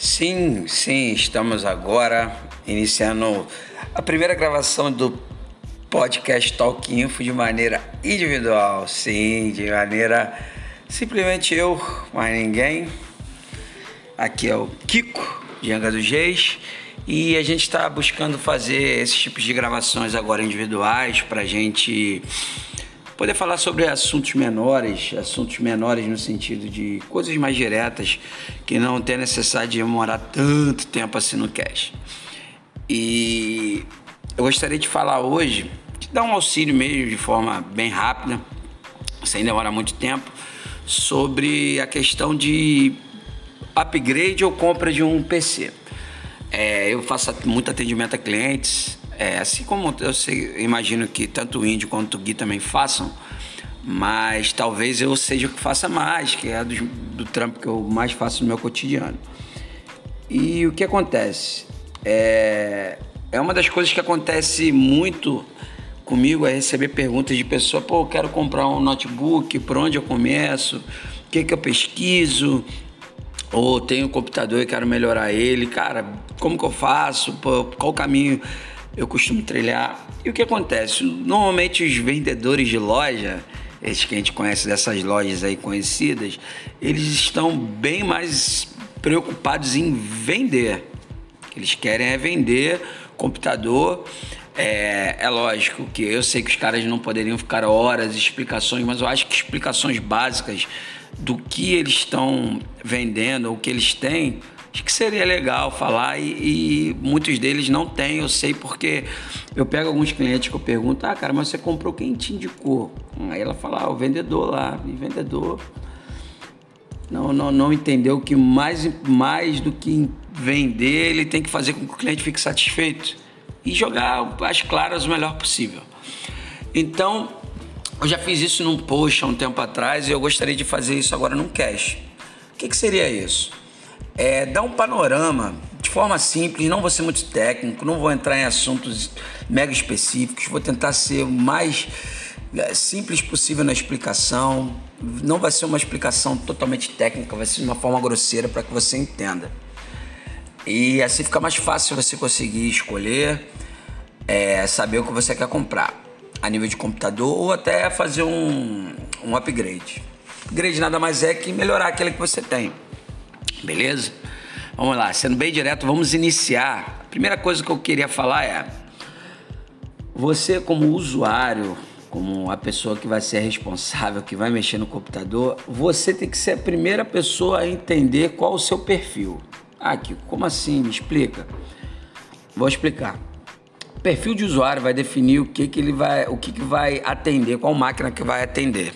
Sim, sim, estamos agora iniciando a primeira gravação do podcast Talk Info de maneira individual, sim, de maneira simplesmente eu, mais ninguém. Aqui é o Kiko, de Anga dos Reis, e a gente está buscando fazer esses tipos de gravações agora individuais para gente poder falar sobre assuntos menores, assuntos menores no sentido de coisas mais diretas que não tem necessidade de demorar tanto tempo assim no cash. E eu gostaria de falar hoje, de dar um auxílio mesmo de forma bem rápida, sem demorar muito tempo, sobre a questão de upgrade ou compra de um PC. É, eu faço muito atendimento a clientes, é, assim como eu sei, imagino que tanto o Índio quanto o Gui também façam, mas talvez eu seja o que faça mais, que é do, do trampo que eu mais faço no meu cotidiano. E o que acontece? É, é uma das coisas que acontece muito comigo é receber perguntas de pessoa, pô, eu quero comprar um notebook, por onde eu começo, o que, que eu pesquiso, ou tenho um computador e quero melhorar ele, cara, como que eu faço, pô, qual o caminho eu costumo trilhar. E o que acontece? Normalmente os vendedores de loja, esses que a gente conhece dessas lojas aí conhecidas, eles estão bem mais preocupados em vender. O que eles querem é vender computador. É, é, lógico que eu sei que os caras não poderiam ficar horas explicações, mas eu acho que explicações básicas do que eles estão vendendo, o que eles têm, Acho que seria legal falar e, e, muitos deles não têm, eu sei porque eu pego alguns clientes que eu pergunto, ah, cara, mas você comprou quem te indicou? Aí ela fala, ah, o vendedor lá, e vendedor não, não, não entendeu que mais, mais do que vender, ele tem que fazer com que o cliente fique satisfeito e jogar as claras o melhor possível. Então, eu já fiz isso num post há um tempo atrás e eu gostaria de fazer isso agora num cash. O que, que seria isso? É, dar um panorama de forma simples, não vou ser muito técnico, não vou entrar em assuntos mega específicos, vou tentar ser o mais é, simples possível na explicação. Não vai ser uma explicação totalmente técnica, vai ser de uma forma grosseira para que você entenda. E assim fica mais fácil você conseguir escolher, é, saber o que você quer comprar a nível de computador ou até fazer um, um upgrade. Upgrade nada mais é que melhorar aquele que você tem. Beleza? Vamos lá, sendo bem direto, vamos iniciar. A primeira coisa que eu queria falar é: você, como usuário, como a pessoa que vai ser responsável, que vai mexer no computador, você tem que ser a primeira pessoa a entender qual o seu perfil. Ah, Kiko, como assim? Me explica. Vou explicar. O perfil de usuário vai definir o que, que ele vai, o que, que vai atender, qual máquina que vai atender.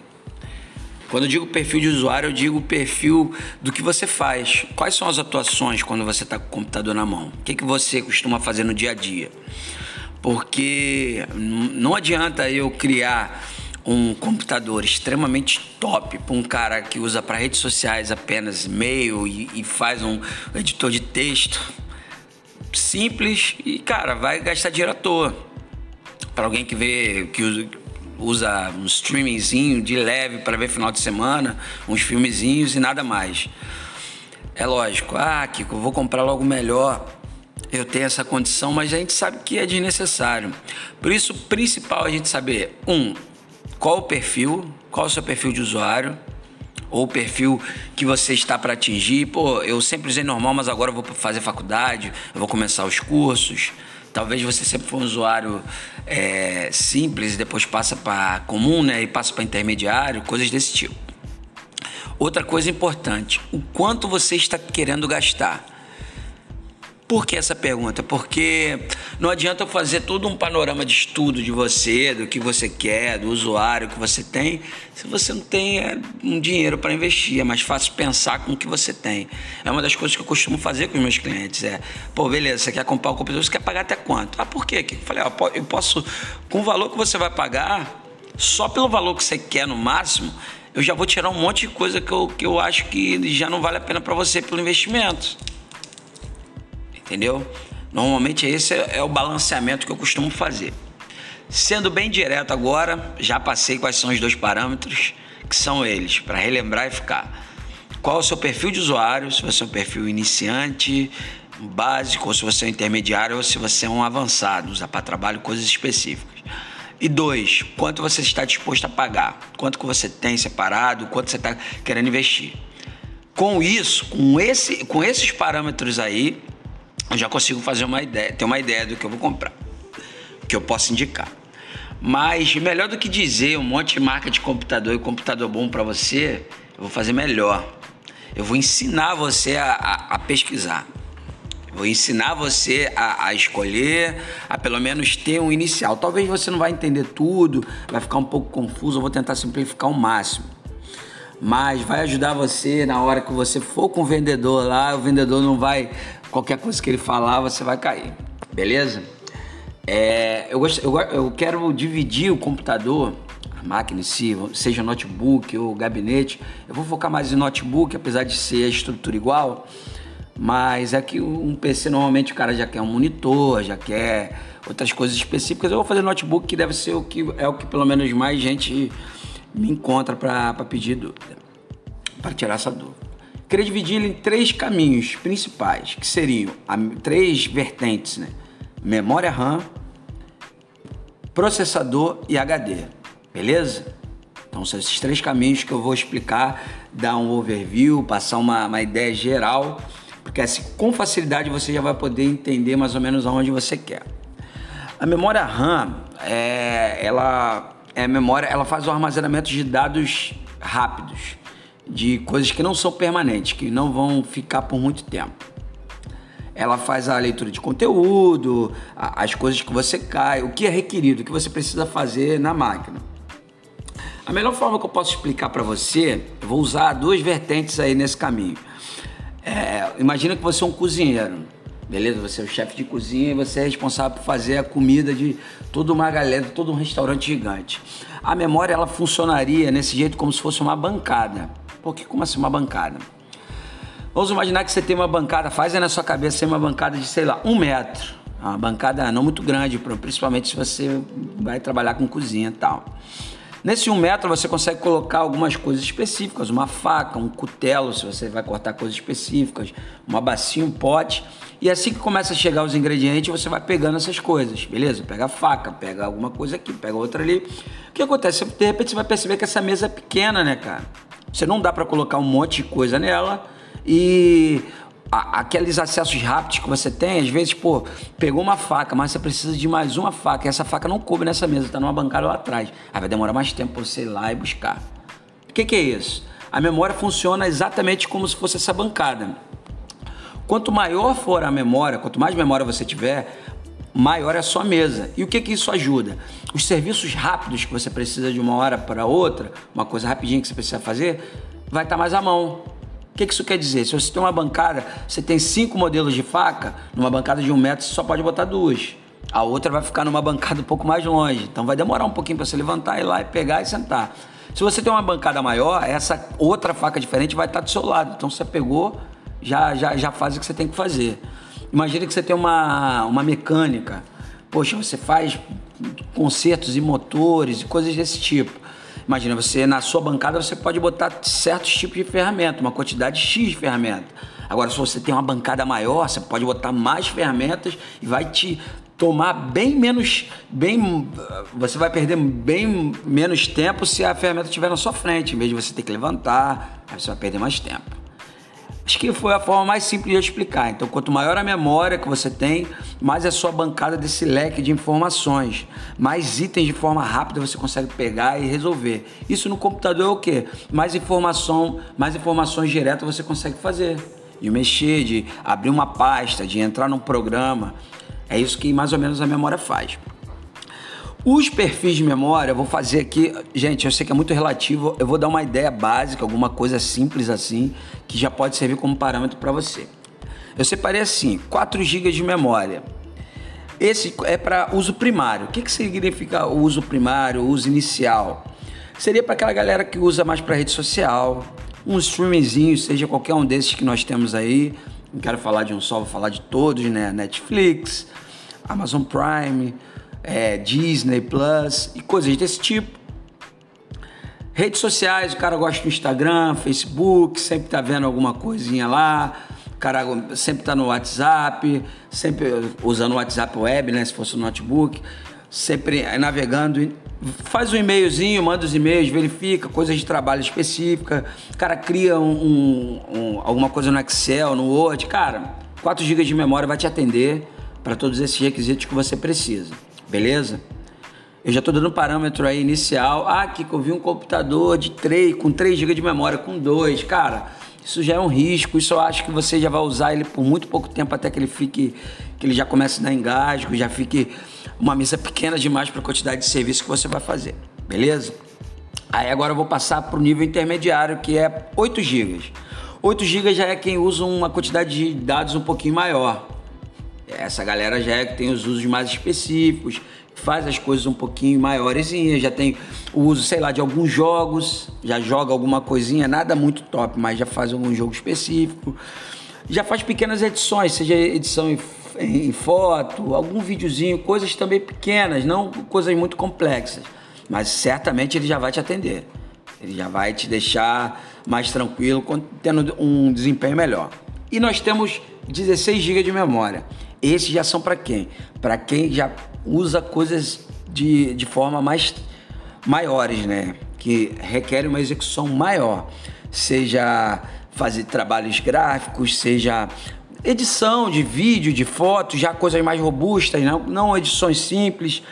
Quando eu digo perfil de usuário, eu digo perfil do que você faz. Quais são as atuações quando você está com o computador na mão? O que, que você costuma fazer no dia a dia? Porque não adianta eu criar um computador extremamente top para um cara que usa para redes sociais apenas e-mail e, e faz um editor de texto simples e, cara, vai gastar dinheiro à toa. Para alguém que vê que usa usa um streamingzinho de leve para ver final de semana, uns filmezinhos e nada mais. É lógico, ah, Kiko, vou comprar logo melhor. Eu tenho essa condição, mas a gente sabe que é desnecessário. Por isso, o principal é a gente saber, um, qual o perfil, qual o seu perfil de usuário, ou o perfil que você está para atingir. Pô, eu sempre usei normal, mas agora eu vou fazer faculdade, eu vou começar os cursos. Talvez você sempre foi um usuário é, simples depois passa para comum, né? E passa para intermediário, coisas desse tipo. Outra coisa importante: o quanto você está querendo gastar. Por que essa pergunta? Porque não adianta eu fazer todo um panorama de estudo de você, do que você quer, do usuário que você tem, se você não tem é, um dinheiro para investir. É mais fácil pensar com o que você tem. É uma das coisas que eu costumo fazer com os meus clientes. É, pô, beleza, você quer comprar o um computador, você quer pagar até quanto? Ah, por quê? Eu falei, ó, eu posso, com o valor que você vai pagar, só pelo valor que você quer no máximo, eu já vou tirar um monte de coisa que eu, que eu acho que já não vale a pena para você pelo investimento entendeu? Normalmente esse é o balanceamento que eu costumo fazer. Sendo bem direto agora, já passei quais são os dois parâmetros, que são eles, para relembrar e ficar. qual é o seu perfil de usuário, se você é um perfil iniciante, básico, ou se você é um intermediário, ou se você é um avançado, usa para trabalho coisas específicas. E dois, quanto você está disposto a pagar, quanto que você tem separado, quanto você está querendo investir. Com isso, com, esse, com esses parâmetros aí, eu já consigo fazer uma ideia, ter uma ideia do que eu vou comprar, que eu posso indicar. Mas melhor do que dizer um monte de marca de computador e computador bom para você, eu vou fazer melhor. Eu vou ensinar você a, a, a pesquisar. Vou ensinar você a, a, escolher, a pelo menos ter um inicial. Talvez você não vai entender tudo, vai ficar um pouco confuso. Eu vou tentar simplificar o máximo. Mas vai ajudar você na hora que você for com o vendedor lá. O vendedor não vai, qualquer coisa que ele falar, você vai cair. Beleza? É, eu, gost, eu, eu quero dividir o computador a máquina em si, seja notebook ou gabinete. Eu vou focar mais em notebook, apesar de ser a estrutura igual. Mas é que um PC normalmente o cara já quer um monitor, já quer outras coisas específicas. Eu vou fazer notebook que deve ser o que é o que pelo menos mais gente me encontra para pedir dúvida, para tirar essa dúvida. Queria dividir ele em três caminhos principais, que seriam a, três vertentes, né? Memória RAM, processador e HD, beleza? Então são esses três caminhos que eu vou explicar, dar um overview, passar uma, uma ideia geral porque assim, com facilidade você já vai poder entender mais ou menos aonde você quer. A memória RAM, é, ela é memória, ela faz o armazenamento de dados rápidos, de coisas que não são permanentes, que não vão ficar por muito tempo. Ela faz a leitura de conteúdo, as coisas que você cai, o que é requerido, o que você precisa fazer na máquina. A melhor forma que eu posso explicar para você, eu vou usar duas vertentes aí nesse caminho. É, imagina que você é um cozinheiro, beleza? Você é o chefe de cozinha e você é responsável por fazer a comida de toda uma galera, todo um restaurante gigante. A memória ela funcionaria nesse jeito como se fosse uma bancada. Por que como assim uma bancada? Vamos imaginar que você tem uma bancada, faz aí na sua cabeça uma bancada de, sei lá, um metro. Uma bancada não muito grande, principalmente se você vai trabalhar com cozinha e tal. Nesse um metro você consegue colocar algumas coisas específicas, uma faca, um cutelo, se você vai cortar coisas específicas, uma bacia, um pote. E assim que começa a chegar os ingredientes, você vai pegando essas coisas, beleza? Pega a faca, pega alguma coisa aqui, pega outra ali. O que acontece? De repente você vai perceber que essa mesa é pequena, né, cara? Você não dá para colocar um monte de coisa nela e aqueles acessos rápidos que você tem, às vezes, pô, pegou uma faca, mas você precisa de mais uma faca, e essa faca não coube nessa mesa, tá numa bancada lá atrás. Aí vai demorar mais tempo pra você ir lá e buscar. O que, que é isso? A memória funciona exatamente como se fosse essa bancada. Quanto maior for a memória, quanto mais memória você tiver, maior é a sua mesa. E o que, que isso ajuda? Os serviços rápidos que você precisa de uma hora para outra, uma coisa rapidinha que você precisa fazer, vai estar tá mais à mão. O que, isso quer dizer? Se você tem uma bancada, você tem cinco modelos de faca, numa bancada de um metro você só pode botar duas. A outra vai ficar numa bancada um pouco mais longe. Então vai demorar um pouquinho para você levantar, ir lá e pegar e sentar. Se você tem uma bancada maior, essa outra faca diferente vai estar do seu lado. Então você pegou, já, já, já faz o que você tem que fazer. Imagina que você tem uma, uma mecânica. Poxa, você faz concertos e motores e coisas desse tipo. Imagina, você na sua bancada você pode botar certos tipos de ferramenta, uma quantidade X de ferramenta. Agora, se você tem uma bancada maior, você pode botar mais ferramentas e vai te tomar bem menos, bem, você vai perder bem menos tempo se a ferramenta estiver na sua frente, em vez de você ter que levantar, aí você vai perder mais tempo. Acho que foi a forma mais simples de explicar. Então, quanto maior a memória que você tem, mais é a sua bancada desse leque de informações. Mais itens de forma rápida você consegue pegar e resolver. Isso no computador é o quê? Mais informação, mais informações diretas você consegue fazer. De mexer, de abrir uma pasta, de entrar num programa. É isso que mais ou menos a memória faz. Os perfis de memória, eu vou fazer aqui, gente, eu sei que é muito relativo, eu vou dar uma ideia básica, alguma coisa simples assim, que já pode servir como parâmetro para você. Eu separei assim, 4 GB de memória. Esse é para uso primário. O que, que significa o uso primário, o uso inicial? Seria para aquela galera que usa mais para rede social, um streamingzinho, seja qualquer um desses que nós temos aí. Não quero falar de um só, vou falar de todos, né? Netflix, Amazon Prime, é, Disney Plus e coisas desse tipo. Redes sociais, o cara gosta do Instagram, Facebook, sempre tá vendo alguma coisinha lá. O cara sempre tá no WhatsApp, sempre usando o WhatsApp web, né? Se fosse no notebook, sempre navegando. Faz um e-mailzinho, manda os e-mails, verifica coisas de trabalho específica. O cara cria um, um, um, alguma coisa no Excel, no Word. Cara, 4 GB de memória vai te atender para todos esses requisitos que você precisa. Beleza? Eu já estou dando parâmetro aí inicial. Ah, que eu vi um computador de 3, com 3 GB de memória, com 2. Cara, isso já é um risco. Isso eu acho que você já vai usar ele por muito pouco tempo até que ele fique, que ele já comece a dar engasgo, já fique uma mesa pequena demais para a quantidade de serviço que você vai fazer. Beleza? Aí agora eu vou passar para o nível intermediário, que é 8 GB. 8 GB já é quem usa uma quantidade de dados um pouquinho maior. Essa galera já é que tem os usos mais específicos, faz as coisas um pouquinho maiores, já tem o uso, sei lá, de alguns jogos, já joga alguma coisinha, nada muito top, mas já faz algum jogo específico. Já faz pequenas edições, seja edição em, em foto, algum videozinho, coisas também pequenas, não coisas muito complexas. Mas certamente ele já vai te atender. Ele já vai te deixar mais tranquilo, tendo um desempenho melhor. E nós temos 16 GB de memória. Esses já são para quem? Para quem já usa coisas de, de forma mais maiores, né? Que requerem uma execução maior. Seja fazer trabalhos gráficos, seja edição de vídeo, de foto, já coisas mais robustas, não, não edições simples.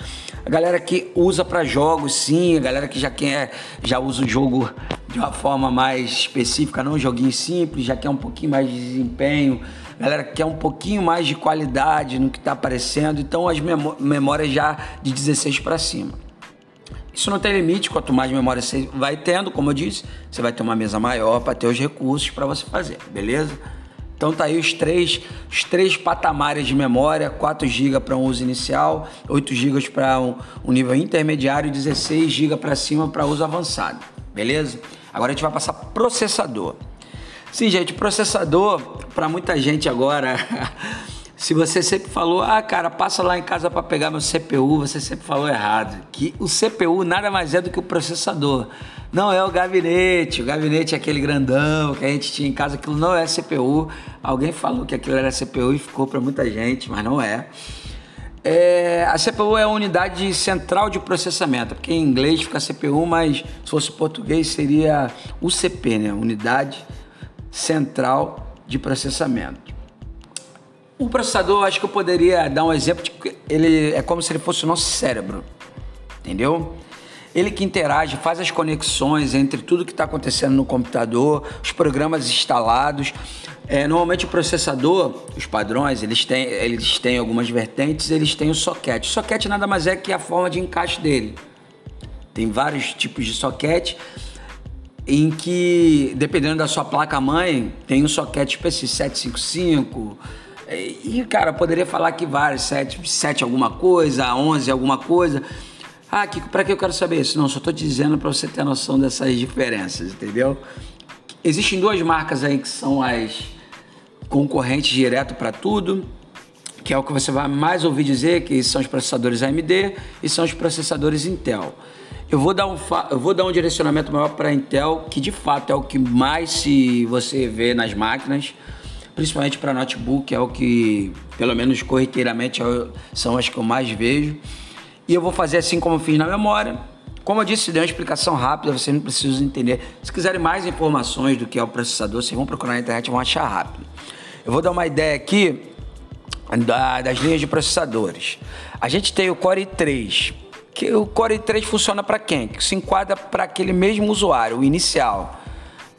A galera que usa para jogos, sim, a galera que já quer, já usa o jogo de uma forma mais específica, não um joguinho simples, já quer um pouquinho mais de desempenho, galera quer um pouquinho mais de qualidade no que está aparecendo, então as memórias já de 16 para cima. Isso não tem limite, quanto mais memória você vai tendo, como eu disse, você vai ter uma mesa maior para ter os recursos para você fazer, beleza? Então tá aí os três, os três patamares de memória, 4 GB para um uso inicial, 8 GB para um, um, nível intermediário e 16 GB para cima para uso avançado. Beleza? Agora a gente vai passar processador. Sim, gente, processador para muita gente agora Se você sempre falou, ah, cara, passa lá em casa para pegar meu CPU, você sempre falou errado. Que o CPU nada mais é do que o processador. Não é o gabinete. O gabinete é aquele grandão que a gente tinha em casa. Aquilo não é CPU. Alguém falou que aquilo era CPU e ficou para muita gente, mas não é. é. A CPU é a unidade central de processamento, porque em inglês fica CPU, mas se fosse português seria UCP, né? Unidade Central de Processamento. O processador, acho que eu poderia dar um exemplo de que ele é como se ele fosse o nosso cérebro, entendeu? Ele que interage, faz as conexões entre tudo que está acontecendo no computador, os programas instalados. É, normalmente o processador, os padrões, eles têm, eles têm algumas vertentes, eles têm o socket. O socket nada mais é que a forma de encaixe dele. Tem vários tipos de socket em que, dependendo da sua placa-mãe, tem um socket específico, 755, e, cara, poderia falar que vários, 7, 7 alguma coisa, 11 alguma coisa. Ah, que, pra que eu quero saber isso? Não, só tô dizendo para você ter noção dessas diferenças, entendeu? Existem duas marcas aí que são as concorrentes direto para tudo, que é o que você vai mais ouvir dizer, que são os processadores AMD e são os processadores Intel. Eu vou dar um, eu vou dar um direcionamento maior para Intel, que de fato é o que mais se você vê nas máquinas principalmente para notebook, é o que, pelo menos corriqueiramente, é são as que eu mais vejo. E eu vou fazer assim como fiz na memória. Como eu disse, dei uma explicação rápida, vocês não precisam entender. Se quiserem mais informações do que é o processador, vocês vão procurar na internet e vão achar rápido. Eu vou dar uma ideia aqui das linhas de processadores. A gente tem o Core i3, que o Core i3 funciona para quem? Que se enquadra para aquele mesmo usuário, o inicial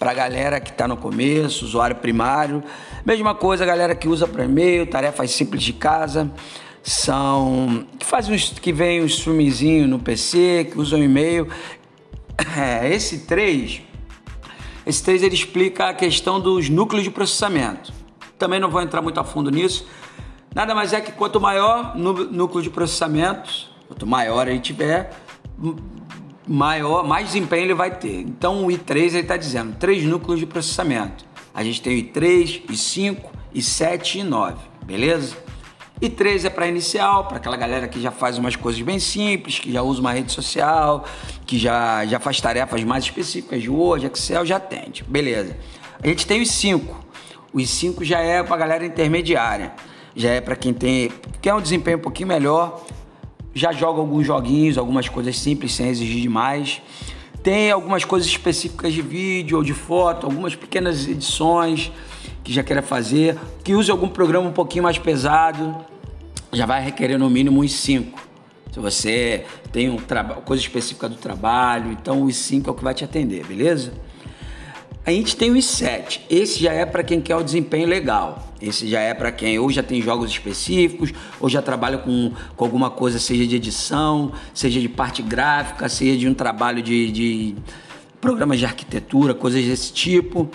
para a galera que está no começo, usuário primário. Mesma coisa, a galera que usa para e-mail, tarefas simples de casa, são que fazem que vem um streamingzinho no PC, que usam e-mail. É, esse 3, esse 3 ele explica a questão dos núcleos de processamento. Também não vou entrar muito a fundo nisso. Nada mais é que quanto maior núcleo de processamento, quanto maior ele tiver, maior, mais desempenho ele vai ter. Então o i3 ele está dizendo três núcleos de processamento. A gente tem o i3, i5, i7 e i9, beleza? E três é para inicial, para aquela galera que já faz umas coisas bem simples, que já usa uma rede social, que já, já faz tarefas mais específicas de Word, Excel, já atende. Beleza. A gente tem os cinco. Os cinco já é para galera intermediária. Já é para quem tem quer um desempenho um pouquinho melhor, já joga alguns joguinhos, algumas coisas simples sem exigir demais. Tem algumas coisas específicas de vídeo ou de foto, algumas pequenas edições que já queira fazer, que use algum programa um pouquinho mais pesado, já vai requerer no mínimo uns 5. Se você tem um coisa específica do trabalho, então os 5 é o que vai te atender, beleza? A gente tem os 7. Esse já é para quem quer o desempenho legal. Esse já é para quem ou já tem jogos específicos, ou já trabalha com, com alguma coisa, seja de edição, seja de parte gráfica, seja de um trabalho de, de programas de arquitetura, coisas desse tipo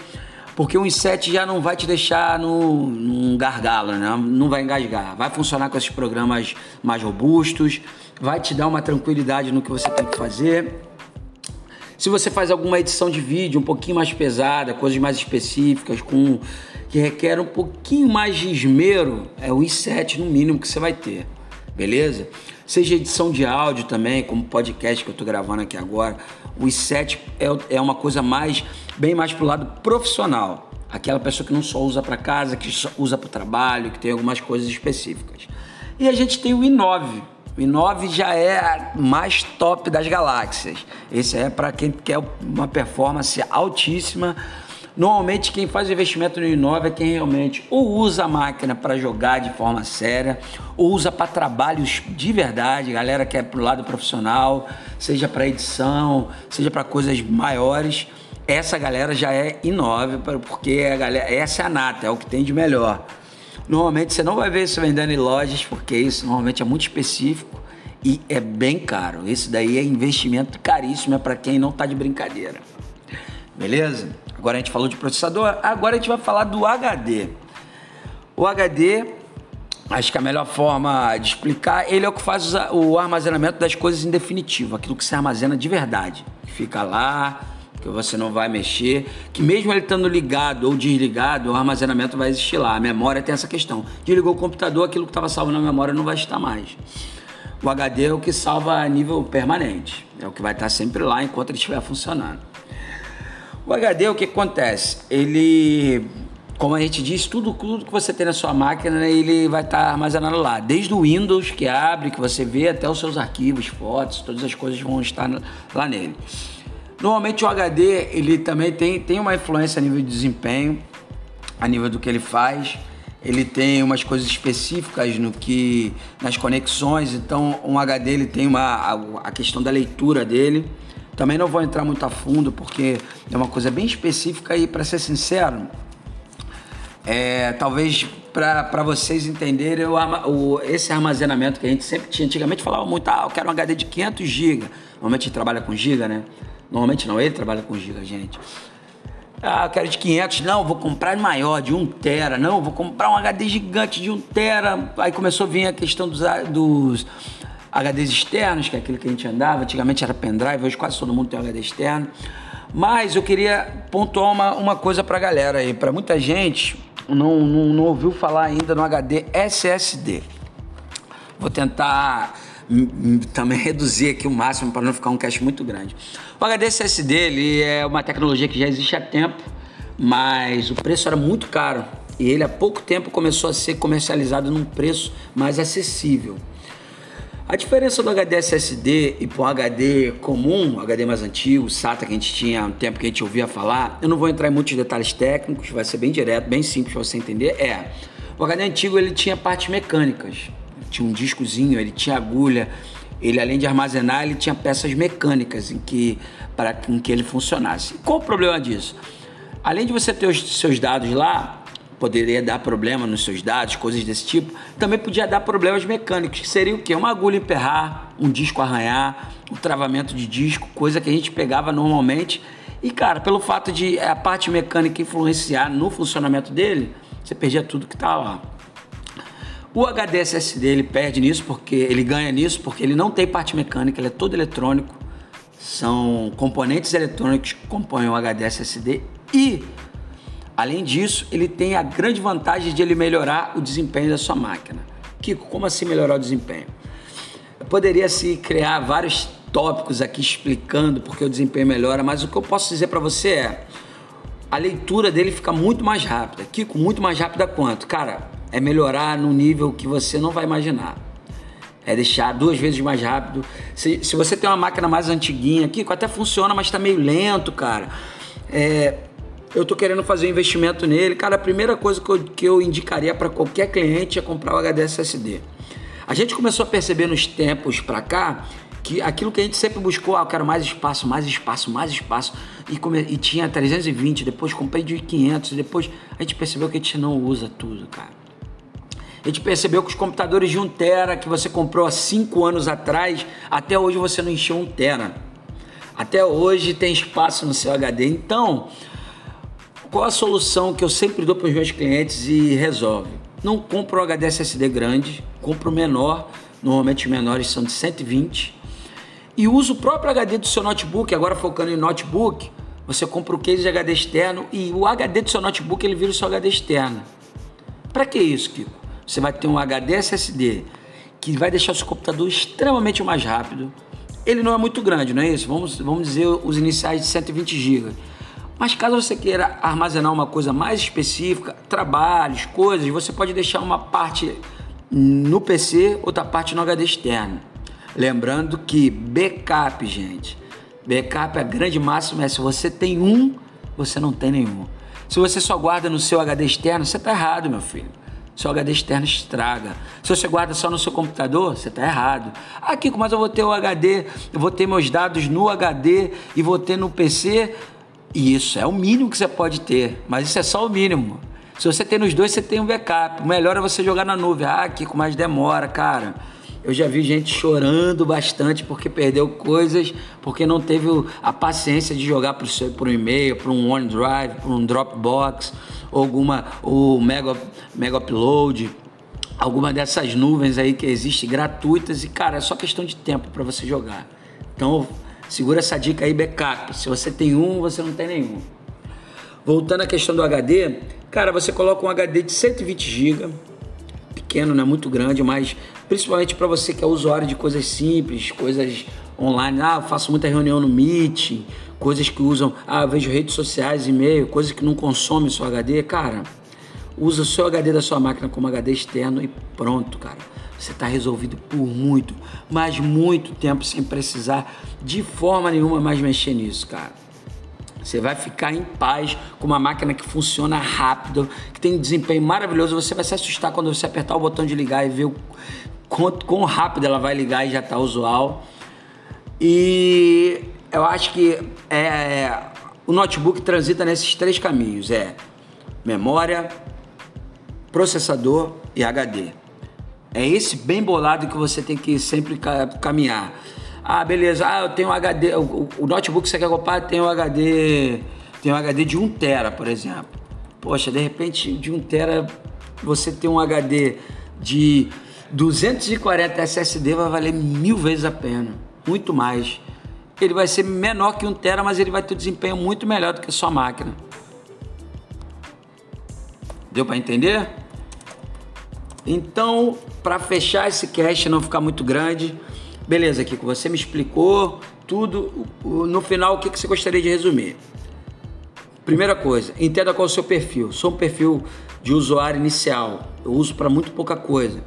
porque o inset já não vai te deixar no, num gargalo, né? não vai engasgar. Vai funcionar com esses programas mais robustos, vai te dar uma tranquilidade no que você tem que fazer. Se você faz alguma edição de vídeo um pouquinho mais pesada, coisas mais específicas, com que requer um pouquinho mais de esmero, é o i7 no mínimo que você vai ter, beleza? Seja edição de áudio também, como podcast que eu estou gravando aqui agora, o i7 é, é uma coisa mais, bem mais pro lado profissional. Aquela pessoa que não só usa para casa, que só usa para o trabalho, que tem algumas coisas específicas. E a gente tem o i9. O i9 já é mais top das galáxias. Esse é para quem quer uma performance altíssima Normalmente quem faz investimento no Inova é quem realmente ou usa a máquina para jogar de forma séria, ou usa para trabalhos de verdade, galera que é pro lado profissional, seja para edição, seja para coisas maiores. Essa galera já é Inova, porque a galera, essa é a nata, é o que tem de melhor. Normalmente você não vai ver isso vendendo em lojas, porque isso normalmente é muito específico e é bem caro. Esse daí é investimento caríssimo, é para quem não está de brincadeira. Beleza? Agora a gente falou de processador, agora a gente vai falar do HD. O HD, acho que a melhor forma de explicar, ele é o que faz o armazenamento das coisas em definitivo, aquilo que se armazena de verdade, que fica lá, que você não vai mexer, que mesmo ele estando ligado ou desligado, o armazenamento vai existir lá. A memória tem essa questão. Desligou o computador, aquilo que estava salvo na memória não vai estar mais. O HD é o que salva a nível permanente, é o que vai estar sempre lá enquanto ele estiver funcionando. O HD, o que acontece? Ele, como a gente diz, tudo, tudo que você tem na sua máquina, né, ele vai estar tá armazenado lá. Desde o Windows que abre, que você vê, até os seus arquivos, fotos, todas as coisas vão estar lá nele. Normalmente o HD, ele também tem, tem uma influência a nível de desempenho, a nível do que ele faz. Ele tem umas coisas específicas no que nas conexões, então um HD ele tem uma a, a questão da leitura dele também não vou entrar muito a fundo porque é uma coisa bem específica e, para ser sincero, é, talvez para vocês entenderem o, o, esse armazenamento que a gente sempre tinha. Antigamente falava muito, ah, eu quero um HD de 500 GB. Normalmente gente trabalha com GB, né? Normalmente não, ele trabalha com GB, gente. Ah, eu quero de 500. Não, vou comprar maior, de 1 tera. Não, vou comprar um HD gigante de 1 tera. Aí começou a vir a questão dos, dos HDs externos, que é aquilo que a gente andava. Antigamente era pendrive, hoje quase todo mundo tem um HD externo. Mas eu queria pontuar uma, uma coisa para a galera aí. Para muita gente não, não, não ouviu falar ainda no HD SSD. Vou tentar também reduzir aqui o máximo para não ficar um cache muito grande. O HD SSD ele é uma tecnologia que já existe há tempo, mas o preço era muito caro e ele há pouco tempo começou a ser comercializado num preço mais acessível. A diferença do HD SSD e para um HD comum, HD mais antigo, SATA que a gente tinha há um tempo que a gente ouvia falar, eu não vou entrar em muitos detalhes técnicos, vai ser bem direto, bem simples para você entender. É, o HD antigo ele tinha partes mecânicas, tinha um discozinho, ele tinha agulha, ele além de armazenar, ele tinha peças mecânicas em que para que ele funcionasse. Qual o problema disso? Além de você ter os seus dados lá, poderia dar problema nos seus dados, coisas desse tipo, também podia dar problemas mecânicos, que seria o quê? Uma agulha emperrar, um disco arranhar, um travamento de disco, coisa que a gente pegava normalmente. E, cara, pelo fato de a parte mecânica influenciar no funcionamento dele, você perdia tudo que tá lá. O HD SSD ele perde nisso porque ele ganha nisso porque ele não tem parte mecânica, ele é todo eletrônico. São componentes eletrônicos que compõem o HD SSD e Além disso, ele tem a grande vantagem de ele melhorar o desempenho da sua máquina. Kiko, como assim melhorar o desempenho? Eu poderia se criar vários tópicos aqui explicando porque o desempenho melhora, mas o que eu posso dizer para você é a leitura dele fica muito mais rápida. Kiko, muito mais rápida quanto? Cara, é melhorar no nível que você não vai imaginar. É deixar duas vezes mais rápido. Se, se você tem uma máquina mais antiguinha, Kiko, até funciona, mas está meio lento, cara. É, eu tô querendo fazer um investimento nele. Cara, a primeira coisa que eu, que eu indicaria para qualquer cliente é comprar o HD SSD. A gente começou a perceber nos tempos para cá que aquilo que a gente sempre buscou, ah, eu quero mais espaço, mais espaço, mais espaço, e, come, e tinha 320, depois comprei de 500, depois a gente percebeu que a gente não usa tudo, cara. A gente percebeu que os computadores de 1 tera que você comprou há 5 anos atrás, até hoje você não encheu 1 tera. Até hoje tem espaço no seu HD. Então, qual a solução que eu sempre dou para os meus clientes e resolve? Não compra o HD SSD grande, compra o menor, normalmente os menores são de 120 e usa o próprio HD do seu notebook, agora focando em notebook, você compra o case de HD externo e o HD do seu notebook ele vira o seu HD externo. Para que isso, Kiko? Você vai ter um HD SSD que vai deixar o seu computador extremamente mais rápido. Ele não é muito grande, não é isso? Vamos, vamos dizer os iniciais de 120 GB. Mas caso você queira armazenar uma coisa mais específica, trabalhos, coisas, você pode deixar uma parte no PC, outra parte no HD externo. Lembrando que backup, gente, backup a grande máxima é se você tem um, você não tem nenhum. Se você só guarda no seu HD externo, você está errado, meu filho. Seu HD externo estraga. Se você guarda só no seu computador, você está errado. Aqui, mas eu vou ter o HD, eu vou ter meus dados no HD e vou ter no PC. Isso é o mínimo que você pode ter, mas isso é só o mínimo. Se você tem nos dois, você tem um backup. O melhor é você jogar na nuvem. Ah, Kiko, mais demora, cara. Eu já vi gente chorando bastante porque perdeu coisas, porque não teve a paciência de jogar para um e-mail, para um OneDrive, para um Dropbox, alguma, ou Mega, Mega Upload, alguma dessas nuvens aí que existem gratuitas e cara, é só questão de tempo para você jogar. Então, segura essa dica aí, backup. Se você tem um, você não tem nenhum. Voltando à questão do HD, cara, você coloca um HD de 120 GB, pequeno, não é muito grande, mas principalmente para você que é usuário de coisas simples, coisas online. Ah, faço muita reunião no Meet, coisas que usam. Ah, vejo redes sociais, e-mail, coisas que não consomem seu HD. Cara, usa o seu HD da sua máquina como HD externo e pronto, cara. Você está resolvido por muito, mas muito tempo sem precisar de forma nenhuma mais mexer nisso, cara. Você vai ficar em paz com uma máquina que funciona rápido, que tem um desempenho maravilhoso. Você vai se assustar quando você apertar o botão de ligar e ver o quanto, quão rápido ela vai ligar e já está usual. E eu acho que é, o notebook transita nesses três caminhos: é memória, processador e HD. É esse bem bolado que você tem que sempre caminhar. Ah, beleza. Ah, eu tenho um HD. O, o notebook que você quer comprar tem um HD. Tem um HD de 1 tera, por exemplo. Poxa, de repente de 1 tera você tem um HD de 240 SSD vai valer mil vezes a pena, muito mais. Ele vai ser menor que um tera, mas ele vai ter um desempenho muito melhor do que a sua máquina. Deu para entender? Então, para fechar esse cast não ficar muito grande, beleza, Kiko, você me explicou tudo. No final, o que você gostaria de resumir? Primeira coisa, entenda qual é o seu perfil. Sou um perfil de usuário inicial. Eu uso para muito pouca coisa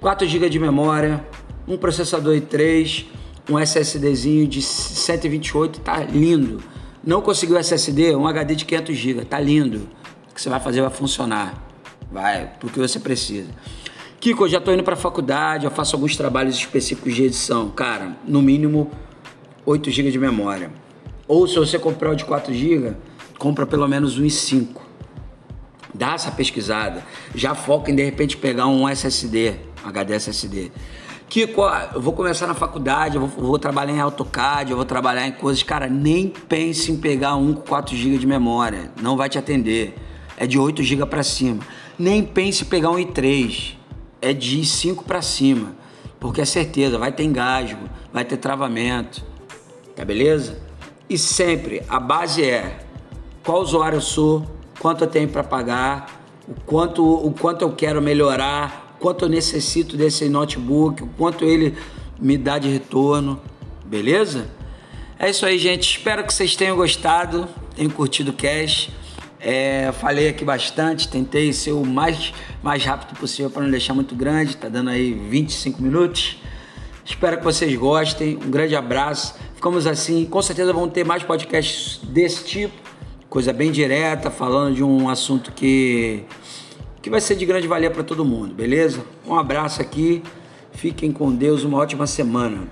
4 GB de memória, um processador i3, um SSDzinho de 128, tá lindo. Não conseguiu SSD, um HD de 500 GB, tá lindo. O que você vai fazer vai funcionar. Vai, porque você precisa. Kiko, eu já tô indo para a faculdade, eu faço alguns trabalhos específicos de edição. Cara, no mínimo 8 GB de memória. Ou se você comprar o de 4 GB, compra pelo menos um 5. Dá essa pesquisada. Já foca em de repente pegar um SSD HD SSD. Kiko, eu vou começar na faculdade, eu vou, vou, trabalhar em AutoCAD, eu vou trabalhar em coisas. Cara, nem pense em pegar um com 4 GB de memória, não vai te atender. É de 8 GB para cima. Nem pense em pegar um i3, é de 5 para cima, porque é certeza, vai ter engasgo, vai ter travamento, tá beleza? E sempre a base é qual usuário eu sou, quanto eu tenho para pagar, o quanto, o quanto eu quero melhorar quanto eu necessito desse notebook, o quanto ele me dá de retorno, beleza? É isso aí, gente. Espero que vocês tenham gostado, tenham curtido o cast. É, falei aqui bastante, tentei ser o mais, mais rápido possível para não deixar muito grande, tá dando aí 25 minutos. Espero que vocês gostem. Um grande abraço. Ficamos assim, com certeza vão ter mais podcasts desse tipo, coisa bem direta, falando de um assunto que que vai ser de grande valia para todo mundo, beleza? Um abraço aqui. Fiquem com Deus, uma ótima semana.